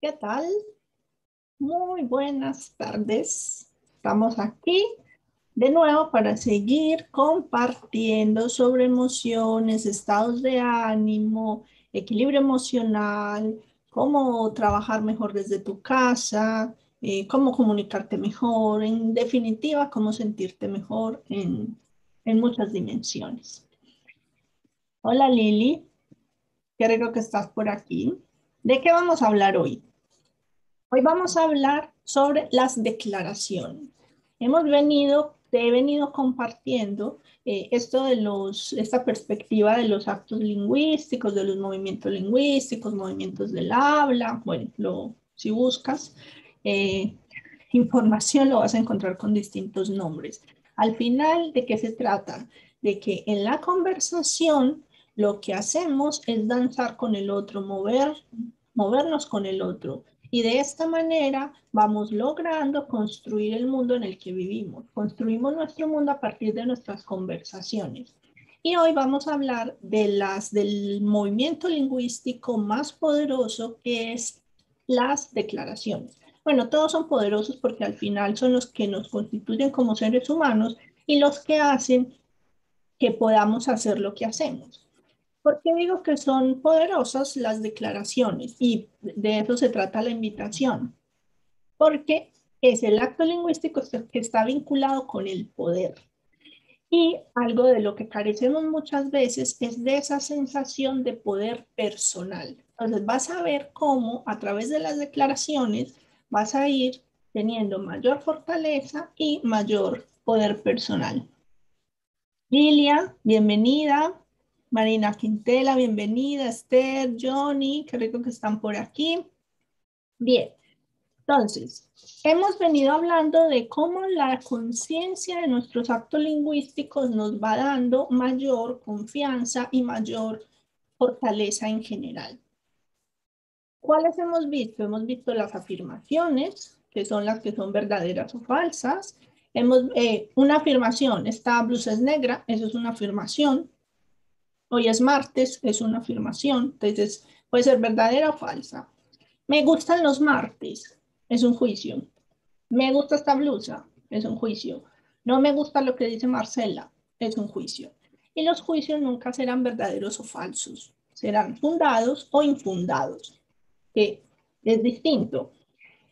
¿Qué tal? Muy buenas tardes. Estamos aquí de nuevo para seguir compartiendo sobre emociones, estados de ánimo, equilibrio emocional, cómo trabajar mejor desde tu casa, eh, cómo comunicarte mejor, en definitiva, cómo sentirte mejor en, en muchas dimensiones. Hola Lili, qué rico que estás por aquí. ¿De qué vamos a hablar hoy? Hoy vamos a hablar sobre las declaraciones. Hemos venido, he venido compartiendo eh, esto de los, esta perspectiva de los actos lingüísticos, de los movimientos lingüísticos, movimientos del habla. Bueno, lo, si buscas eh, información lo vas a encontrar con distintos nombres. Al final, ¿de qué se trata? De que en la conversación lo que hacemos es danzar con el otro, mover, movernos con el otro, y de esta manera vamos logrando construir el mundo en el que vivimos. Construimos nuestro mundo a partir de nuestras conversaciones. Y hoy vamos a hablar de las, del movimiento lingüístico más poderoso que es las declaraciones. Bueno, todos son poderosos porque al final son los que nos constituyen como seres humanos y los que hacen que podamos hacer lo que hacemos. ¿Por qué digo que son poderosas las declaraciones? Y de eso se trata la invitación. Porque es el acto lingüístico que está vinculado con el poder. Y algo de lo que carecemos muchas veces es de esa sensación de poder personal. Entonces vas a ver cómo a través de las declaraciones vas a ir teniendo mayor fortaleza y mayor poder personal. Lilia, bienvenida. Marina Quintela, bienvenida. Esther, Johnny, qué rico que están por aquí. Bien, entonces, hemos venido hablando de cómo la conciencia de nuestros actos lingüísticos nos va dando mayor confianza y mayor fortaleza en general. ¿Cuáles hemos visto? Hemos visto las afirmaciones, que son las que son verdaderas o falsas. Hemos, eh, una afirmación, esta blusa es negra, eso es una afirmación. Hoy es martes, es una afirmación, entonces puede ser verdadera o falsa. Me gustan los martes, es un juicio. Me gusta esta blusa, es un juicio. No me gusta lo que dice Marcela, es un juicio. Y los juicios nunca serán verdaderos o falsos, serán fundados o infundados, que es distinto.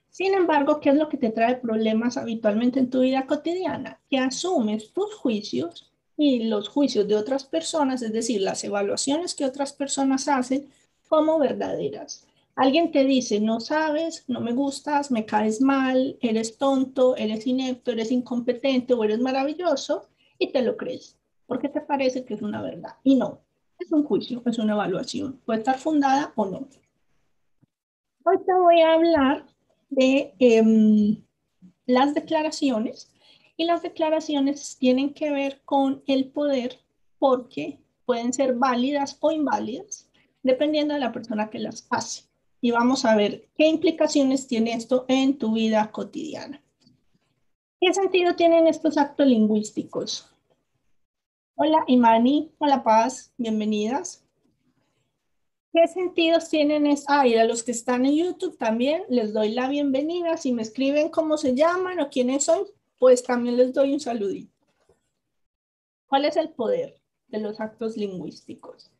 Sin embargo, ¿qué es lo que te trae problemas habitualmente en tu vida cotidiana? Que asumes tus juicios y los juicios de otras personas, es decir, las evaluaciones que otras personas hacen como verdaderas. Alguien te dice, no sabes, no me gustas, me caes mal, eres tonto, eres inepto, eres incompetente o eres maravilloso y te lo crees, porque te parece que es una verdad. Y no, es un juicio, es una evaluación, puede estar fundada o no. Hoy te voy a hablar de em, las declaraciones y las declaraciones tienen que ver con el poder porque pueden ser válidas o inválidas dependiendo de la persona que las hace. Y vamos a ver qué implicaciones tiene esto en tu vida cotidiana. ¿Qué sentido tienen estos actos lingüísticos? Hola Imani, hola Paz, bienvenidas. ¿Qué sentidos tienen? Es, ah, y a los que están en YouTube también les doy la bienvenida. Si me escriben cómo se llaman o quiénes son, pues también les doy un saludito. ¿Cuál es el poder de los actos lingüísticos?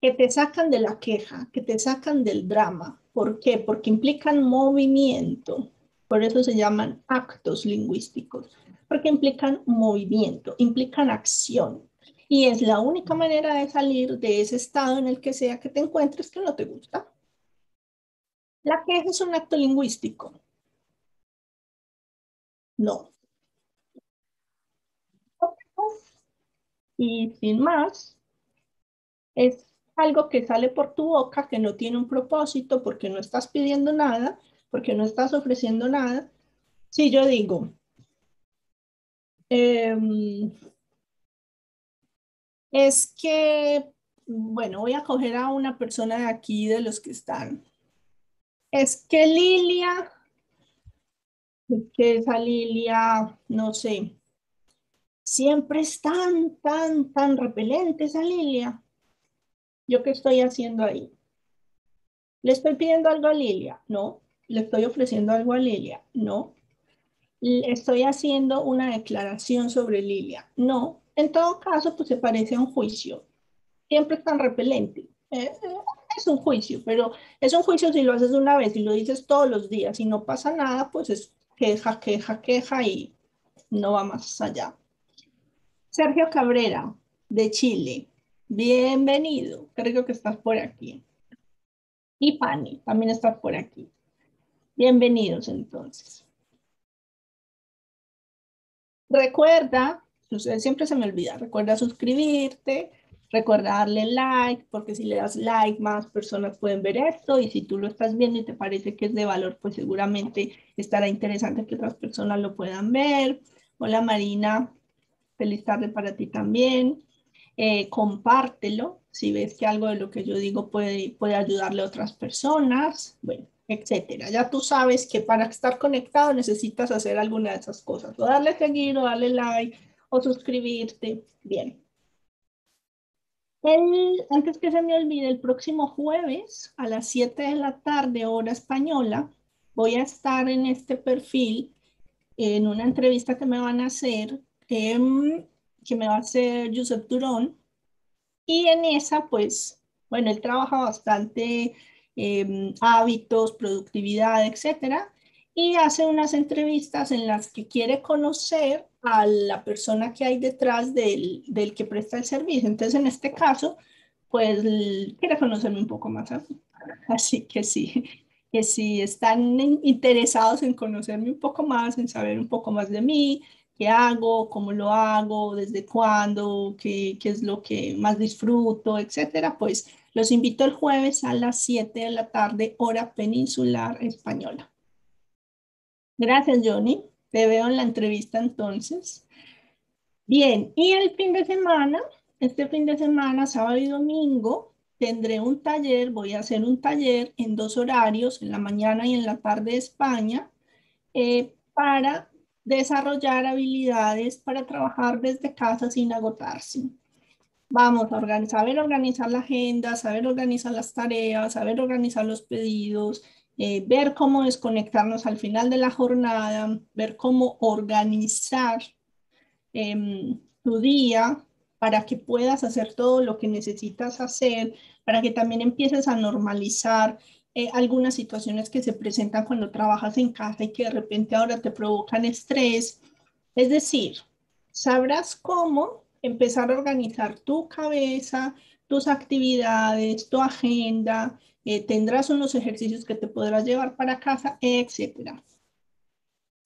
Que te sacan de la queja, que te sacan del drama. ¿Por qué? Porque implican movimiento. Por eso se llaman actos lingüísticos. Porque implican movimiento, implican acción. Y es la única manera de salir de ese estado en el que sea que te encuentres que no te gusta. La queja es un acto lingüístico. No. Y sin más, es algo que sale por tu boca, que no tiene un propósito, porque no estás pidiendo nada, porque no estás ofreciendo nada. Si yo digo, em, es que, bueno, voy a coger a una persona de aquí, de los que están. Es que Lilia que esa Lilia, no sé, siempre es tan, tan, tan repelente esa Lilia. ¿Yo qué estoy haciendo ahí? ¿Le estoy pidiendo algo a Lilia? No. ¿Le estoy ofreciendo algo a Lilia? No. ¿Estoy haciendo una declaración sobre Lilia? No. En todo caso, pues se parece a un juicio. Siempre es tan repelente. Eh, eh, es un juicio, pero es un juicio si lo haces una vez y lo dices todos los días y no pasa nada, pues es queja, queja, queja y no va más allá. Sergio Cabrera, de Chile. Bienvenido. Creo que estás por aquí. Y Pani, también estás por aquí. Bienvenidos entonces. Recuerda, siempre se me olvida, recuerda suscribirte, recuerda darle like, porque si le das like más personas pueden ver esto y si tú lo estás viendo y te parece que es de valor, pues seguramente estará interesante que otras personas lo puedan ver. Hola Marina, feliz tarde para ti también. Eh, compártelo si ves que algo de lo que yo digo puede, puede ayudarle a otras personas, bueno, etcétera. Ya tú sabes que para estar conectado necesitas hacer alguna de esas cosas, o darle seguir, o darle like, o suscribirte. Bien. El, antes que se me olvide, el próximo jueves a las 7 de la tarde, hora española, voy a estar en este perfil en una entrevista que me van a hacer em, que me va a hacer Josep Durón. Y en esa, pues, bueno, él trabaja bastante em, hábitos, productividad, etcétera, y hace unas entrevistas en las que quiere conocer a la persona que hay detrás del, del que presta el servicio. Entonces, en este caso, pues, quiere conocerme un poco más. Así que sí, que si están interesados en conocerme un poco más, en saber un poco más de mí, qué hago, cómo lo hago, desde cuándo, qué, qué es lo que más disfruto, etcétera, pues los invito el jueves a las 7 de la tarde, hora peninsular española. Gracias, Johnny. Te veo en la entrevista entonces. Bien, y el fin de semana, este fin de semana, sábado y domingo, tendré un taller, voy a hacer un taller en dos horarios, en la mañana y en la tarde de España, eh, para desarrollar habilidades para trabajar desde casa sin agotarse. Vamos a organizar, saber organizar la agenda, saber organizar las tareas, saber organizar los pedidos, eh, ver cómo desconectarnos al final de la jornada, ver cómo organizar em, tu día para que puedas hacer todo lo que necesitas hacer, para que también empieces a normalizar eh, algunas situaciones que se presentan cuando trabajas en casa y que de repente ahora te provocan estrés. Es decir, sabrás cómo empezar a organizar tu cabeza, tus actividades, tu agenda, eh, tendrás unos ejercicios que te podrás llevar para casa, etc.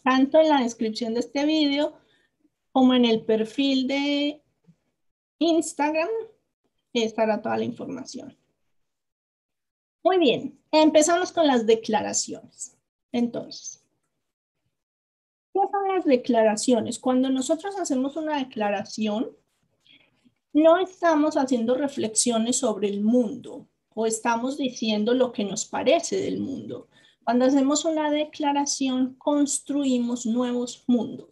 Tanto en la descripción de este video como en el perfil de Instagram estará toda la información. Muy bien, empezamos con las declaraciones. Entonces, ¿qué son las declaraciones? Cuando nosotros hacemos una declaración, no estamos haciendo reflexiones sobre el mundo o estamos diciendo lo que nos parece del mundo. Cuando hacemos una declaración, construimos nuevos mundos.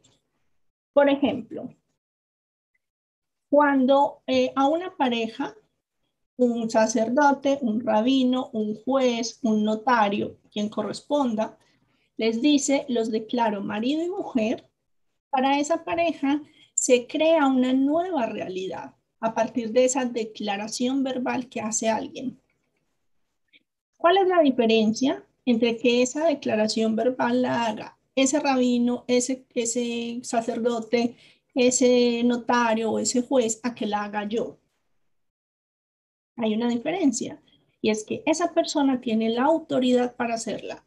Por ejemplo, cuando eh, a una pareja un sacerdote, un rabino, un juez, un notario, quien corresponda, les dice, los declaro marido y mujer, para esa pareja se crea una nueva realidad a partir de esa declaración verbal que hace alguien. ¿Cuál es la diferencia entre que esa declaración verbal la haga ese rabino, ese, sacerdote, ese notario o ese juez a que la haga yo? hay una diferencia y es que esa persona tiene la autoridad para hacerla.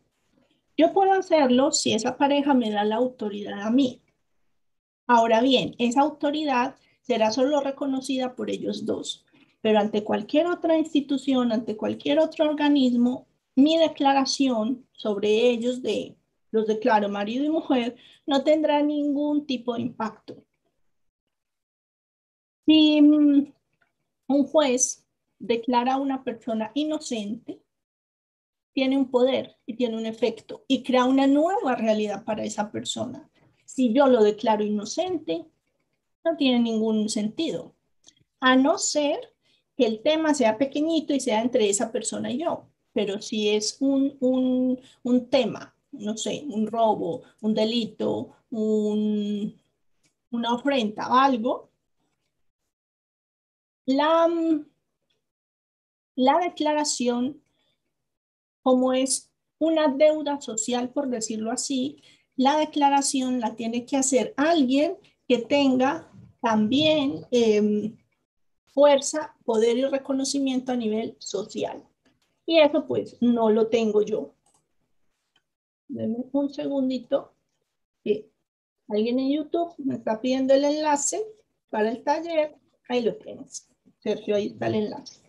Yo puedo hacerlo si esa pareja me da la autoridad a mí. Ahora bien, esa autoridad será solo reconocida por ellos dos, pero ante cualquier otra institución, ante cualquier otro organismo, mi declaración sobre ellos de los declaro marido y mujer no tendrá ningún tipo de impacto. Si mm, un juez declara a una persona inocente, tiene un poder y tiene un efecto y crea una nueva realidad para esa persona. Si yo lo declaro inocente, no tiene ningún sentido, a no ser que el tema sea pequeñito y sea entre esa persona y yo. pero si es un, un, un tema, no sé, un robo, un delito, un, una ofrenda o algo, la, la declaración, como es una deuda social, por decirlo así, la declaración la tiene que hacer alguien que tenga también em, fuerza, poder y reconocimiento a nivel social. Y eso pues no lo tengo yo. Denme un segundito. alguien en YouTube me está pidiendo el enlace para el taller. Ahí lo tienes. Sergio, ahí está el enlace.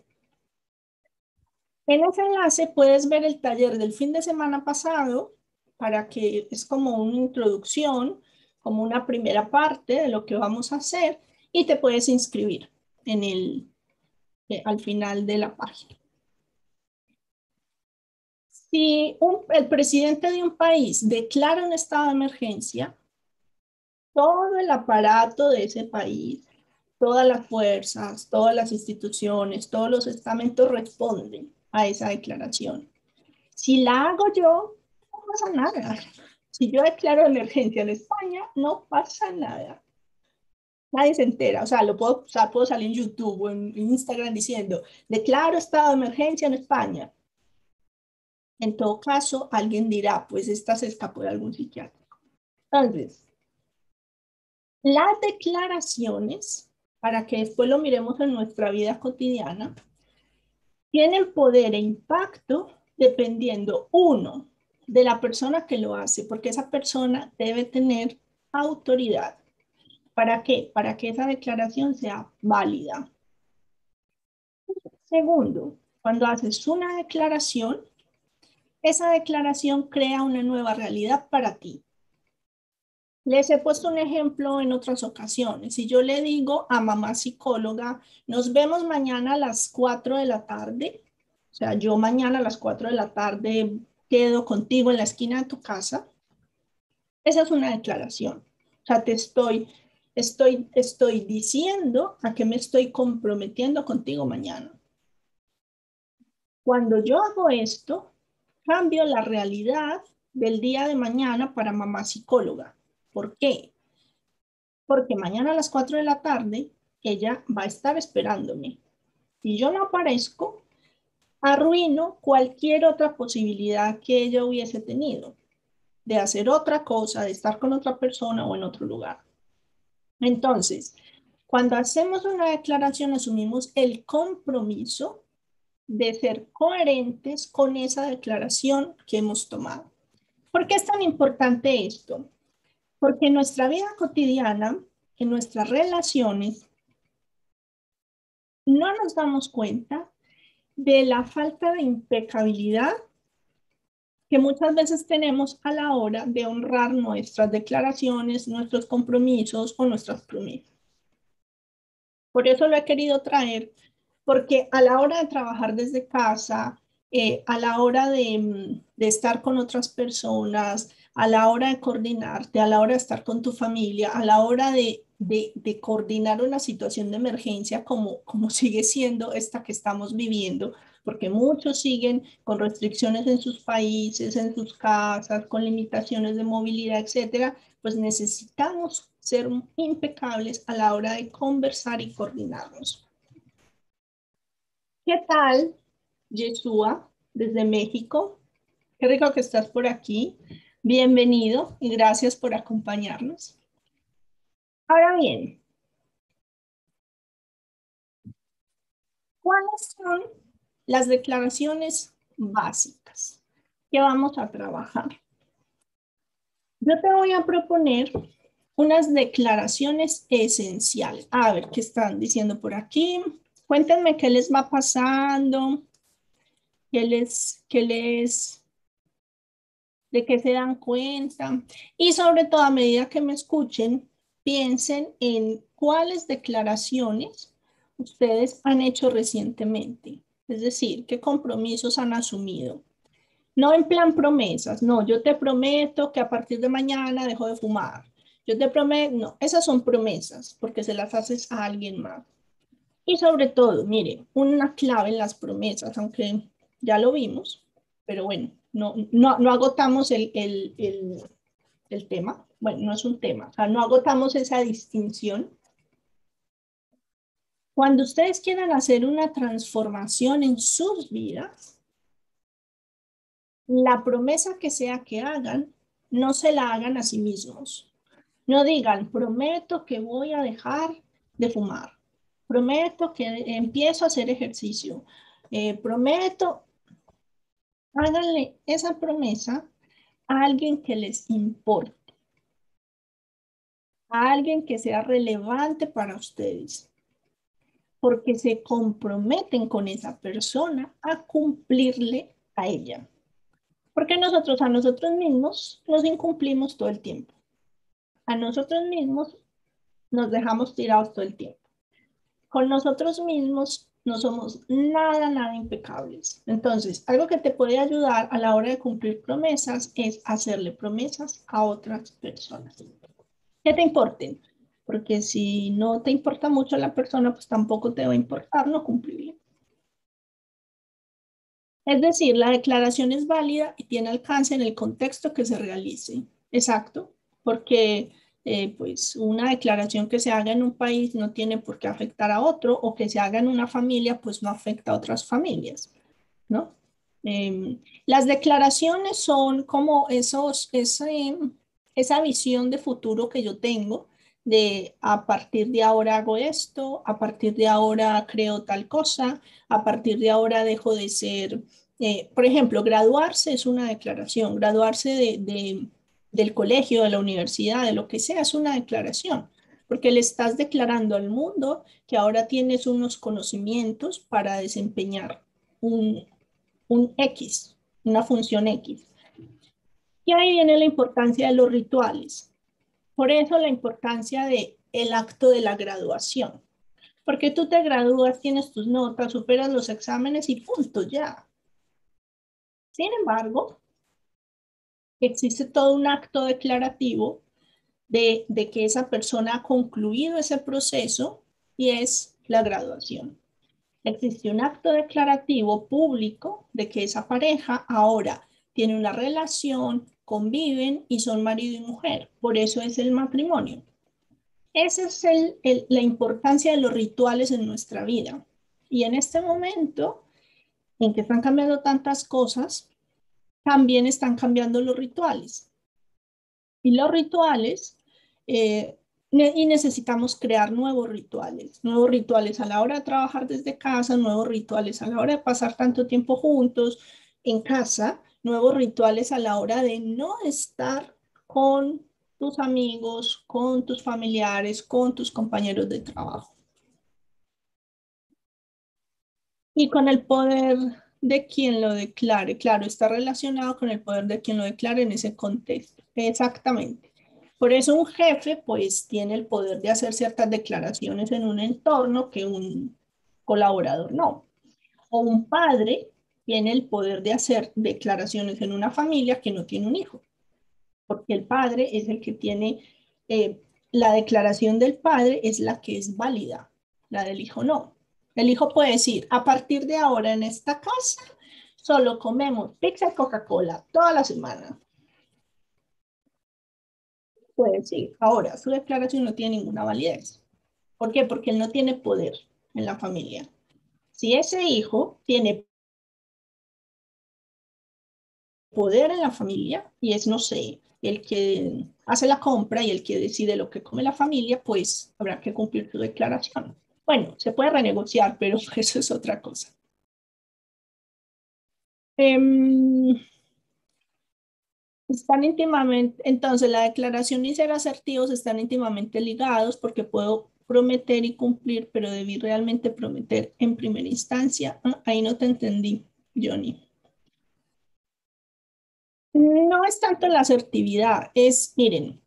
En ese enlace puedes ver el taller del fin de semana pasado para que es como una introducción, como una primera parte de lo que vamos a hacer y te puedes inscribir en el, eh, al final de la página. Si el presidente de un país declara un estado de emergencia, todo el aparato de ese país, todas las fuerzas, todas las instituciones, todos los estamentos responden a esa declaración. Si la hago yo, no pasa nada. Si yo declaro emergencia en España, no pasa nada. Nadie se entera. O sea, lo puedo, puedo salir en YouTube o en Instagram diciendo, declaro estado de emergencia en España. En todo caso, alguien dirá, pues esta se escapó de algún psiquiátrico. Entonces, las declaraciones, para que después lo miremos en nuestra vida cotidiana, tienen poder e impacto dependiendo, uno, de la persona que lo hace, porque esa persona debe tener autoridad. ¿Para qué? Para que esa declaración sea válida. Segundo, cuando haces una declaración, esa declaración crea una nueva realidad para ti. Les he puesto un ejemplo en otras ocasiones. Si yo le digo a mamá psicóloga, nos vemos mañana a las 4 de la tarde, o sea, yo mañana a las 4 de la tarde quedo contigo en la esquina de tu casa, esa es una declaración. O sea, te estoy estoy, diciendo a que me estoy comprometiendo contigo mañana. Cuando yo hago esto, cambio la realidad del día de mañana para mamá psicóloga. ¿Por qué? Porque mañana a las 4 de la tarde ella va a estar esperándome. Si yo no aparezco, arruino cualquier otra posibilidad que ella hubiese tenido de hacer otra cosa, de estar con otra persona o en otro lugar. Entonces, cuando hacemos una declaración, asumimos el compromiso de ser coherentes con esa declaración que hemos tomado. ¿Por qué es tan importante esto? Porque en nuestra vida cotidiana, en nuestras relaciones, no nos damos cuenta de la falta de impecabilidad que muchas veces tenemos a la hora de honrar nuestras declaraciones, nuestros compromisos o nuestras promesas. Por eso lo he querido traer, porque a la hora de trabajar desde casa, eh, a la hora de, estar con otras personas, a la hora de coordinarte, a la hora de estar con tu familia, a la hora de, de, de coordinar una situación de emergencia como, como sigue siendo esta que estamos viviendo, porque muchos siguen con restricciones en sus países, en sus casas, con limitaciones de movilidad, etcétera, pues necesitamos ser impecables a la hora de conversar y coordinarnos. ¿Qué tal, Yeshua, desde México? Qué rico que estás por aquí. Bienvenido y gracias por acompañarnos. Ahora bien, ¿cuáles son las declaraciones básicas que vamos a trabajar. Yo te voy a proponer unas declaraciones esenciales. A ver, ¿qué están diciendo por aquí? Cuéntenme qué les va pasando, qué les, qué les, de qué se dan cuenta. Y sobre todo, a medida que me escuchen, piensen en cuáles declaraciones ustedes han hecho recientemente. Es decir, qué compromisos han asumido. No en plan promesas, no, yo te prometo que a partir de mañana dejo de fumar. Yo te prometo, no, esas son promesas porque se las haces a alguien más. Y sobre todo, mire, una clave en las promesas, aunque ya lo vimos, pero bueno, no, no, agotamos el, el tema. Bueno, no es un tema, o sea, no agotamos esa distinción. Cuando ustedes quieran hacer una transformación en sus vidas, la promesa que sea que hagan, no se la hagan a sí mismos. No digan, prometo que voy a dejar de fumar. Prometo que empiezo a hacer ejercicio. Eh, prometo, háganle esa promesa a alguien que les importe. A alguien que sea relevante para ustedes. Porque se comprometen con esa persona a cumplirle a ella. Porque nosotros a nosotros mismos nos incumplimos todo el tiempo. A nosotros mismos nos dejamos tirados todo el tiempo. Con nosotros mismos no somos nada, nada impecables. Entonces, algo que te puede ayudar a la hora de cumplir promesas es hacerle promesas a otras personas. Que te importen, porque si no te importa mucho la persona, pues tampoco te va a importar no cumplirle. Es decir, la declaración es válida y tiene alcance en el contexto que se realice. Exacto, porque eh, pues una declaración que se haga en un país no tiene por qué afectar a otro o que se haga en una familia pues no afecta a otras familias, ¿no? Em, las declaraciones son como esos, esa visión de futuro que yo tengo de a partir de ahora hago esto, a partir de ahora creo tal cosa, a partir de ahora dejo de ser, eh, por ejemplo, graduarse es una declaración, graduarse de, del colegio, de la universidad, de lo que sea, es una declaración, porque le estás declarando al mundo que ahora tienes unos conocimientos para desempeñar un, un X, una función X. Y ahí viene la importancia de los rituales. Por eso la importancia de el acto de la graduación. Porque tú te gradúas, tienes tus notas, superas los exámenes y punto, ya. Sin embargo, existe todo un acto declarativo de, de que esa persona ha concluido ese proceso y es la graduación. Existe un acto declarativo público de que esa pareja ahora tiene una relación, conviven y son marido y mujer. Por eso es el matrimonio. Esa es la importancia de los rituales en nuestra vida. Y en este momento, en que están cambiando tantas cosas, también están cambiando los rituales. Y los rituales, eh, y necesitamos crear nuevos rituales, nuevos rituales a la hora de trabajar desde casa, nuevos rituales a la hora de pasar tanto tiempo juntos en casa, nuevos rituales a la hora de no estar con tus amigos, con tus familiares, con tus compañeros de trabajo. Y con el poder de quien lo declare. Claro, está relacionado con el poder de quien lo declare en ese contexto. Exactamente. Por eso un jefe pues tiene el poder de hacer ciertas declaraciones en un entorno que un colaborador no. O un padre tiene el poder de hacer declaraciones en una familia que no tiene un hijo, porque el padre es el que tiene, eh, la declaración del padre es la que es válida, la del hijo no. El hijo puede decir, a partir de ahora en esta casa solo comemos pizza y Coca-Cola toda la semana. Puede decir, ahora su declaración no tiene ninguna validez. ¿Por qué? Porque él no tiene poder en la familia. Si ese hijo tiene poder en la familia y es, no sé, el que hace la compra y el que decide lo que come la familia, pues habrá que cumplir su declaración. Bueno, se puede renegociar, pero eso es otra cosa. Em, están íntimamente, entonces la declaración y ser asertivos están íntimamente ligados porque puedo prometer y cumplir, pero debí realmente prometer en primera instancia. Ah, ahí no te entendí, Johnny. No es tanto la asertividad, es, miren,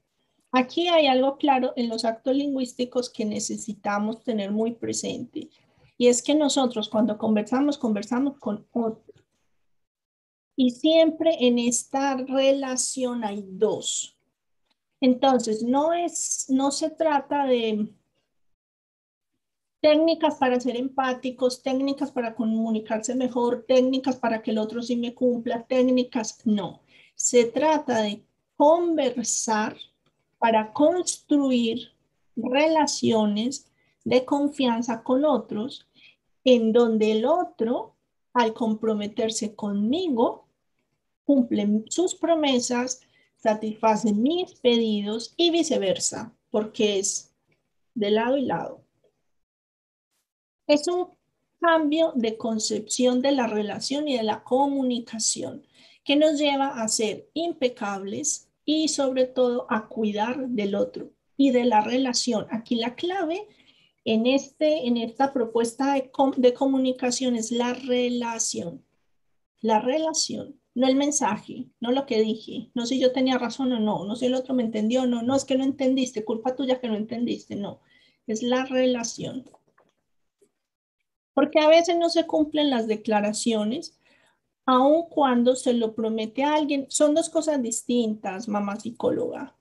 aquí hay algo claro en los actos lingüísticos que necesitamos tener muy presente. Y es que nosotros cuando conversamos, conversamos con otro. Y siempre en esta relación hay dos. Entonces, no, es, no se trata de, técnicas para ser empáticos, técnicas para comunicarse mejor, técnicas para que el otro sí me cumpla, técnicas, no. Se trata de conversar para construir relaciones de confianza con otros en donde el otro, al comprometerse conmigo, cumple sus promesas, satisface mis pedidos y viceversa, porque es de lado y lado. Es un cambio de concepción de la relación y de la comunicación que nos lleva a ser impecables y sobre todo a cuidar del otro y de la relación. Aquí la clave en, este, en esta propuesta de, de comunicación es la relación. La relación, no el mensaje, no lo que dije, no si yo tenía razón o no, no si el otro me entendió o no, no es que no entendiste, culpa tuya que no entendiste, no, es la relación. Porque a veces no se cumplen las declaraciones, aun cuando se lo promete a alguien. Son dos cosas distintas, mamá psicóloga.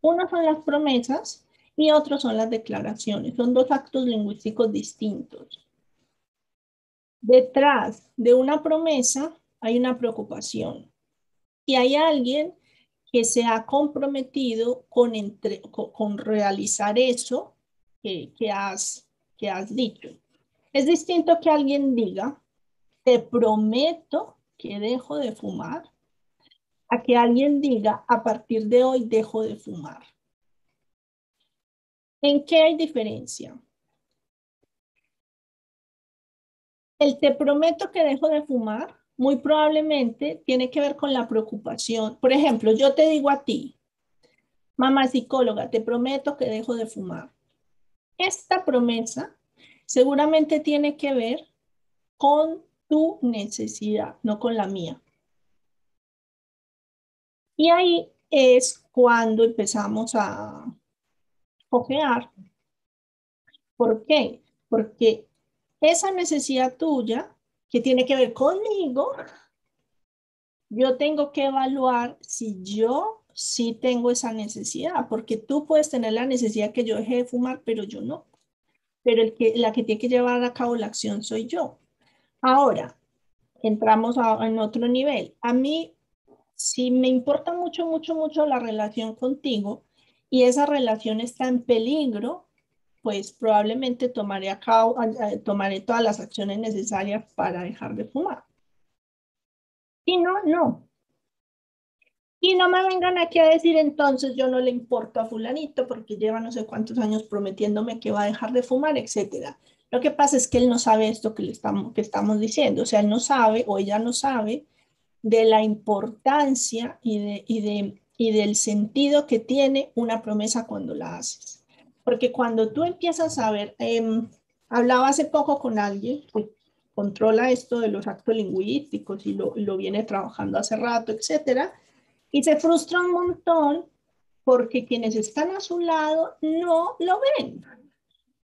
Una son las promesas y otros son las declaraciones. Son dos actos lingüísticos distintos. Detrás de una promesa hay una preocupación y hay alguien que se ha comprometido con, con, realizar eso que, que, has, que has dicho. Es distinto que alguien diga, te prometo que dejo de fumar, a que alguien diga, a partir de hoy dejo de fumar. ¿En qué hay diferencia? El te prometo que dejo de fumar muy probablemente tiene que ver con la preocupación. Por ejemplo, yo te digo a ti, mamá psicóloga, te prometo que dejo de fumar. Esta promesa seguramente tiene que ver con tu necesidad, no con la mía. Y ahí es cuando empezamos a ¿Por qué? Porque esa necesidad tuya, que tiene que ver conmigo, yo tengo que evaluar si yo sí tengo esa necesidad, porque tú puedes tener la necesidad que yo deje de fumar, pero yo no. Pero la que tiene que llevar a cabo la acción soy yo. Ahora, entramos en otro nivel. A mí, si me importa mucho, mucho, mucho la relación contigo, y esa relación está en peligro, pues probablemente tomaré, tomaré todas las acciones necesarias para dejar de fumar. Y no, no. Y no me vengan aquí a decir entonces yo no le importo a fulanito porque lleva no sé cuántos años prometiéndome que va a dejar de fumar, etc. Lo que pasa es que él no sabe esto que, le estamos, que estamos diciendo. O sea, él no sabe o ella no sabe de la importancia y de, y de y del sentido que tiene una promesa cuando la haces. Porque cuando tú empiezas a ver, em, hablaba hace poco con alguien que controla esto de los actos lingüísticos y lo, lo viene trabajando hace rato, etcétera, y se frustra un montón porque quienes están a su lado no lo ven.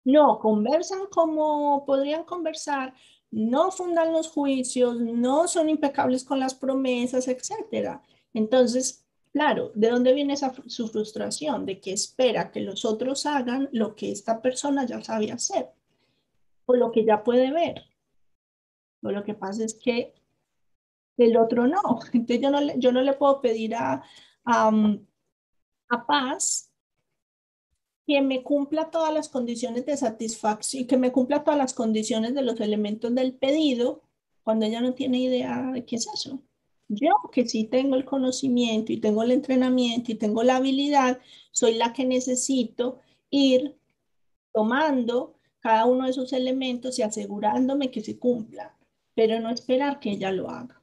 No conversan como podrían conversar, no fundan los juicios, no son impecables con las promesas, etcétera. Entonces, Claro, ¿de dónde viene esa, su frustración? De que espera que los otros hagan lo que esta persona ya sabe hacer o lo que ya puede ver. O lo que pasa es que el otro no. Entonces yo no le, yo no le puedo pedir a, a Paz que me cumpla todas las condiciones de satisfacción que me cumpla todas las condiciones de los elementos del pedido cuando ella no tiene idea de qué es eso. Yo que sí tengo el conocimiento y tengo el entrenamiento y tengo la habilidad, soy la que necesito ir tomando cada uno de esos elementos y asegurándome que se cumpla, pero no esperar que ella lo haga.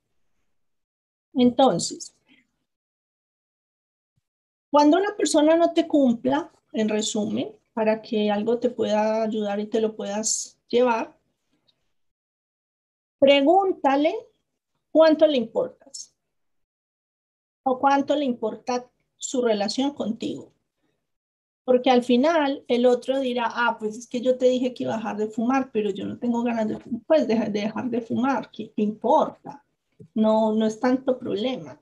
Entonces, cuando una persona no te cumpla, en resumen, para que algo te pueda ayudar y te lo puedas llevar, pregúntale cuánto le importas o cuánto le importa su relación contigo. Porque al final el otro dirá, ah, pues es que yo te dije que iba a dejar de fumar, pero yo no tengo ganas de, pues, de, dejar de fumar, ¿qué, importa? No, no es tanto problema.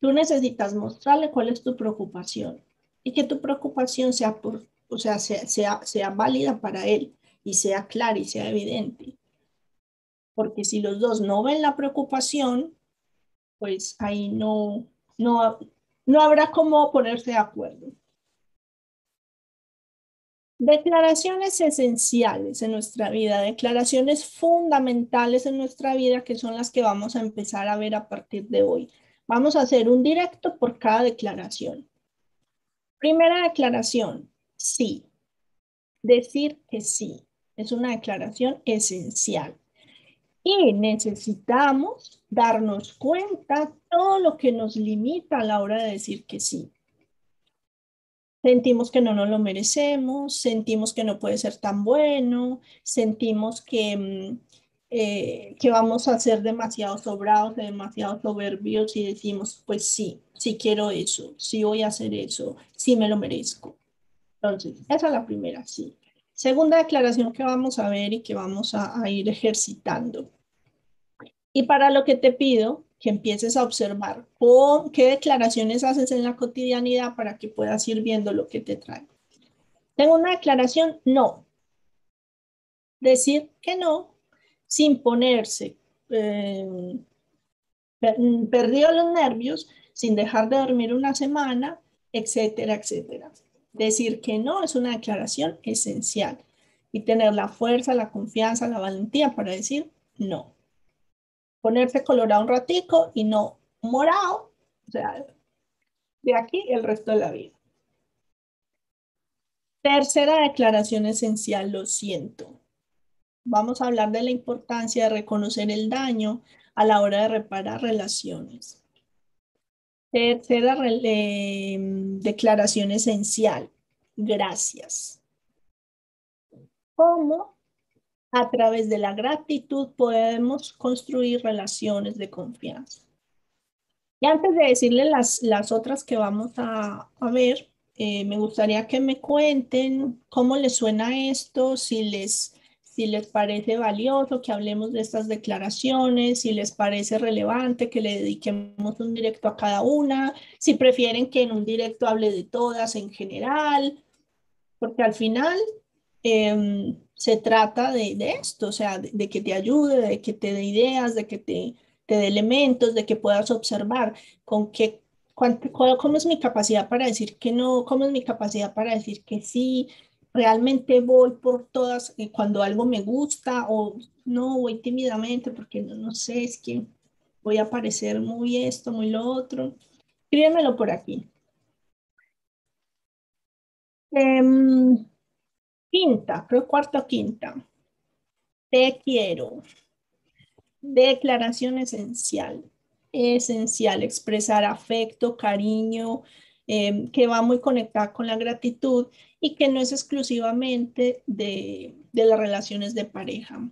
Tú necesitas mostrarle cuál es tu preocupación y que tu preocupación sea, por, o sea, sea, sea, sea válida para él y sea clara y sea evidente. Porque si los dos no ven la preocupación, pues ahí no, no, no habrá cómo ponerse de acuerdo. Declaraciones esenciales en nuestra vida, declaraciones fundamentales en nuestra vida que son las que vamos a empezar a ver a partir de hoy. Vamos a hacer un directo por cada declaración. Primera declaración, sí. Decir que sí es una declaración esencial. Y necesitamos darnos cuenta todo lo que nos limita a la hora de decir que sí. Sentimos que no nos lo merecemos, sentimos que no puede ser tan bueno, sentimos que, mm, eh, que vamos a ser demasiado sobrados, demasiado soberbios y decimos, pues sí, sí quiero eso, sí voy a hacer eso, sí me lo merezco. Entonces, esa es la primera, sí. Segunda declaración que vamos a ver y que vamos a, a ir ejercitando. Y para lo que te pido que empieces a observar qué declaraciones haces en la cotidianidad para que puedas ir viendo lo que te trae. Tengo una declaración, no. Decir que no sin ponerse eh, perdido los nervios, sin dejar de dormir una semana, etcétera, etcétera. Decir que no es una declaración esencial y tener la fuerza, la confianza, la valentía para decir no ponerse colorado un ratico y no morado, o sea, de aquí el resto de la vida. Tercera declaración esencial, lo siento. Vamos a hablar de la importancia de reconocer el daño a la hora de reparar relaciones. Tercera em, declaración esencial, gracias. ¿Cómo a través de la gratitud podemos construir relaciones de confianza. Y antes de decirle las, las otras que vamos a, ver, eh, me gustaría que me cuenten cómo les suena esto, si les, si les parece valioso que hablemos de estas declaraciones, si les parece relevante que le dediquemos un directo a cada una, si prefieren que en un directo hable de todas en general, porque al final... Em, se trata de, esto, o sea, de, que te ayude, de que te dé ideas, de que te, te dé elementos, de que puedas observar con qué, cómo es mi capacidad para decir que no, cómo es mi capacidad para decir que sí, realmente voy por todas eh, cuando algo me gusta o no, voy tímidamente porque no, no sé, es que voy a parecer muy esto, muy lo otro. Escríbemelo por aquí. Em, Quinta, creo cuarto quinta. Te quiero. Declaración esencial. Esencial, expresar afecto, cariño, em, que va muy conectada con la gratitud y que no es exclusivamente de, de las relaciones de pareja.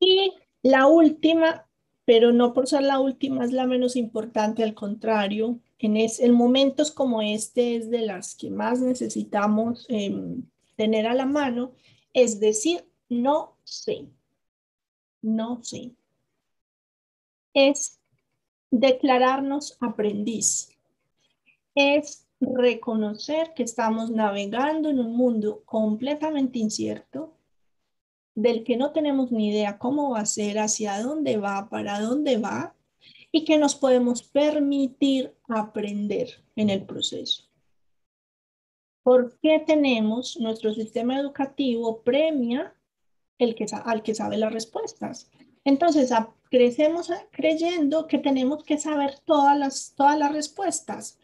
Y la última, pero no por ser la última, es la menos importante, al contrario, en, momentos como este es de las que más necesitamos em, tener a la mano, es decir, no sé, no sé. Es declararnos aprendiz. Es reconocer que estamos navegando en un mundo completamente incierto, del que no tenemos ni idea cómo va a ser, hacia dónde va, para dónde va, y que nos podemos permitir aprender en el proceso. ¿Por qué tenemos nuestro sistema educativo premia el que, al que sabe las respuestas? Entonces, crecemos creyendo que tenemos que saber todas las, todas las respuestas,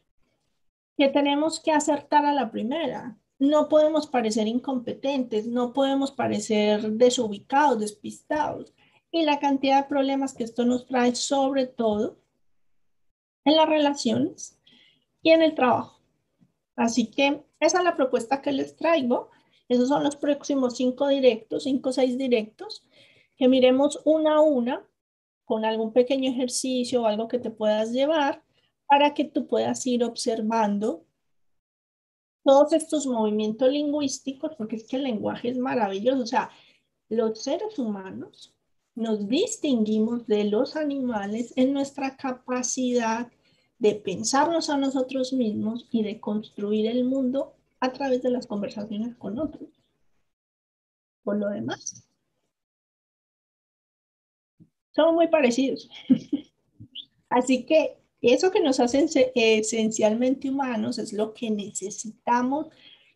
que tenemos que acertar a la primera. No podemos parecer incompetentes, no podemos parecer desubicados, despistados y la cantidad de problemas que esto nos trae, sobre todo en las relaciones y en el trabajo. Así que esa es la propuesta que les traigo. Esos son los próximos cinco directos, cinco o seis directos, que miremos una a una con algún pequeño ejercicio o algo que te puedas llevar para que tú puedas ir observando todos estos movimientos lingüísticos, porque es que el lenguaje es maravilloso. O sea, los seres humanos nos distinguimos de los animales en nuestra capacidad de pensarnos a nosotros mismos y de construir el mundo a través de las conversaciones con otros. por lo demás. Son muy parecidos. Así que eso que nos hace esencialmente humanos es lo que necesitamos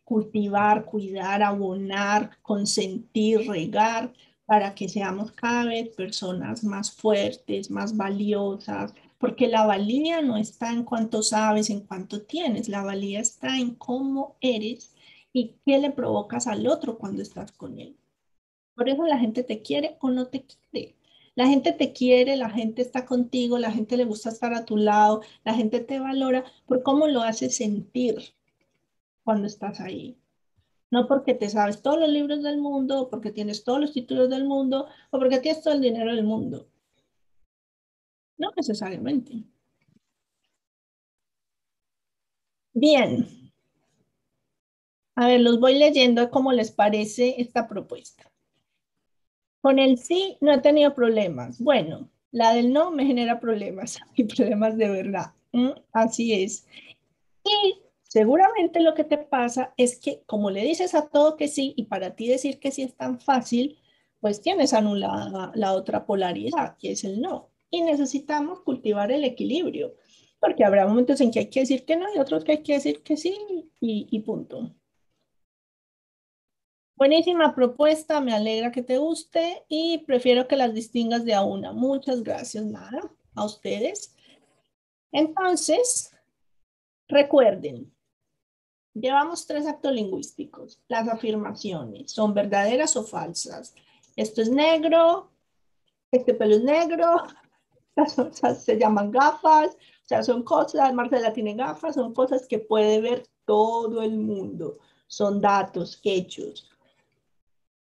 cultivar, cuidar, abonar, consentir, regar, para que seamos cada vez personas más fuertes, más valiosas, porque la valía no está en cuánto sabes, en cuánto tienes, la valía está en cómo eres y qué le provocas al otro cuando estás con él. Por eso la gente te quiere o no te quiere. La gente te quiere, la gente está contigo, la gente le gusta estar a tu lado, la gente te valora por cómo lo haces sentir cuando estás ahí. No porque te sabes todos los libros del mundo, porque tienes todos los títulos del mundo, o porque tienes todo el dinero del mundo. No necesariamente. Bien. A ver, los voy leyendo cómo les parece esta propuesta. Con el sí no he tenido problemas. Bueno, la del no me genera problemas, y problemas de verdad. ¿Mm? Así es. Y seguramente lo que te pasa es que como le dices a todo que sí y para ti decir que sí es tan fácil, pues tienes anulada la otra polaridad, que es el no. Y necesitamos cultivar el equilibrio, porque habrá momentos en que hay que decir que no y otros que hay que decir que sí y, y punto. Buenísima propuesta, me alegra que te guste y prefiero que las distingas de a una. Muchas gracias, Nara, a ustedes. Entonces, recuerden, llevamos tres actos lingüísticos. Las afirmaciones, ¿son verdaderas o falsas? Esto es negro, este pelo es negro, se llaman gafas, o sea, son cosas, Marcela tiene gafas, son cosas que puede ver todo el mundo, son datos, hechos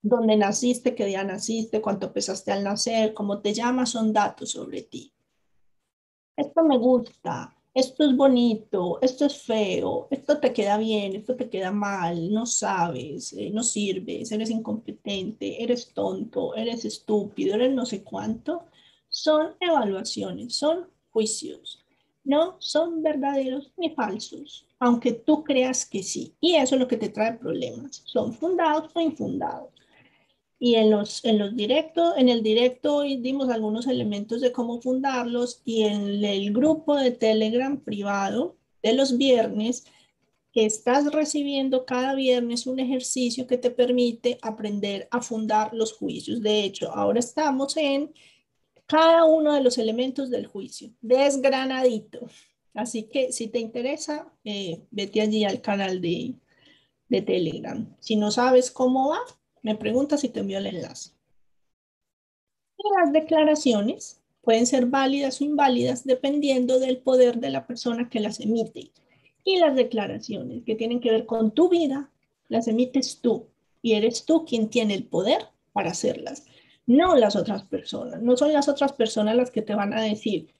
dónde naciste, qué día naciste, cuánto pesaste al nacer, cómo te llamas, son datos sobre ti. Esto me gusta, esto es bonito, esto es feo, esto te queda bien, esto te queda mal, no sabes, eh, no sirves, eres incompetente, eres tonto, eres estúpido, eres no sé cuánto. Son evaluaciones, son juicios. No son verdaderos ni falsos, aunque tú creas que sí. Y eso es lo que te trae problemas. Son fundados o infundados y en los, en los directos, en el directo hoy dimos algunos elementos de cómo fundarlos y en el grupo de Telegram privado de los viernes estás recibiendo cada viernes un ejercicio que te permite aprender a fundar los juicios. De hecho, ahora estamos en cada uno de los elementos del juicio, desgranadito. Así que si te interesa, eh, vete allí al canal de, de Telegram. Si no sabes cómo va, me pregunta si te envió el enlace. las declaraciones pueden ser válidas o inválidas dependiendo del poder de la persona que las emite. Y las declaraciones que tienen que ver con tu vida, las emites tú. Y eres tú quien tiene el poder para hacerlas, no las otras personas. No son las otras personas las que te van a decir,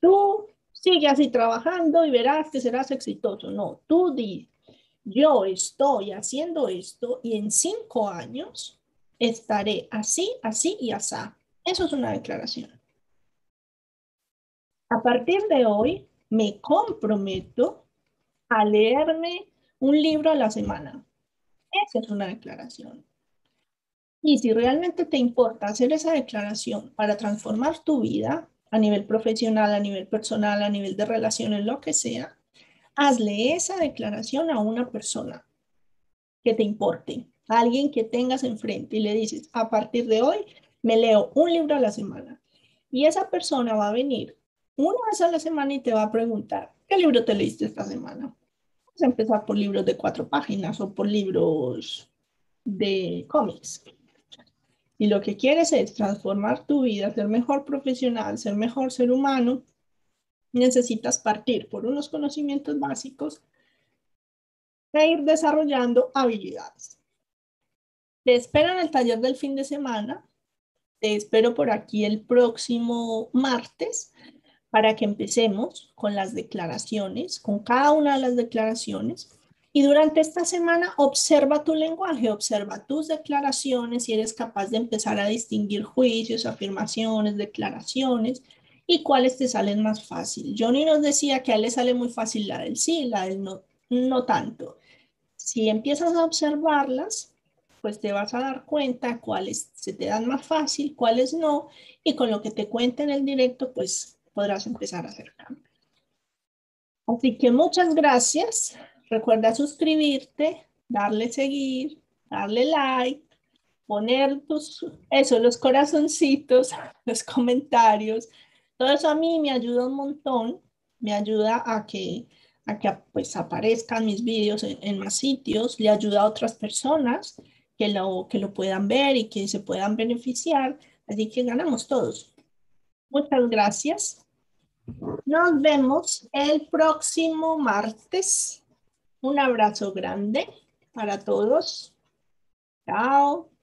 tú sigue así trabajando y verás que serás exitoso. No, tú di, yo estoy haciendo esto y en cinco años estaré así, así y así. Eso es una declaración. A partir de hoy me comprometo a leerme un libro a la semana. Esa es una declaración. Y si realmente te importa hacer esa declaración para transformar tu vida a nivel profesional, a nivel personal, a nivel de relaciones, lo que sea, hazle esa declaración a una persona que te importe, a alguien que tengas enfrente y le dices, a partir de hoy me leo un libro a la semana. Y esa persona va a venir una vez a la semana y te va a preguntar, ¿qué libro te leíste esta semana? Vamos a empezar por libros de cuatro páginas o por libros de cómics. Y lo que quieres es transformar tu vida, ser mejor profesional, ser mejor ser humano, necesitas partir por unos conocimientos básicos e ir desarrollando habilidades. Te espero en el taller del fin de semana. Te espero por aquí el próximo martes para que empecemos con las declaraciones, con cada una de las declaraciones. Y durante esta semana observa tu lenguaje, observa tus declaraciones si eres capaz de empezar a distinguir juicios, afirmaciones, declaraciones y cuáles te salen más fácil. Johnny nos decía que a él le sale muy fácil la del sí, la del no, no tanto. Si empiezas a observarlas, pues te vas a dar cuenta cuáles se te dan más fácil, cuáles no, y con lo que te cuente en el directo, pues podrás empezar a hacer cambios. Así que muchas gracias. Recuerda suscribirte, darle seguir, darle like, poner tus, eso, los corazoncitos, los comentarios. Todo eso a mí me ayuda un montón, me ayuda a que, a que pues, aparezcan mis vídeos en, más sitios, le ayuda a otras personas que lo, que lo puedan ver y que se puedan beneficiar. Así que ganamos todos. Muchas gracias. Nos vemos el próximo martes. Un abrazo grande para todos. Chao.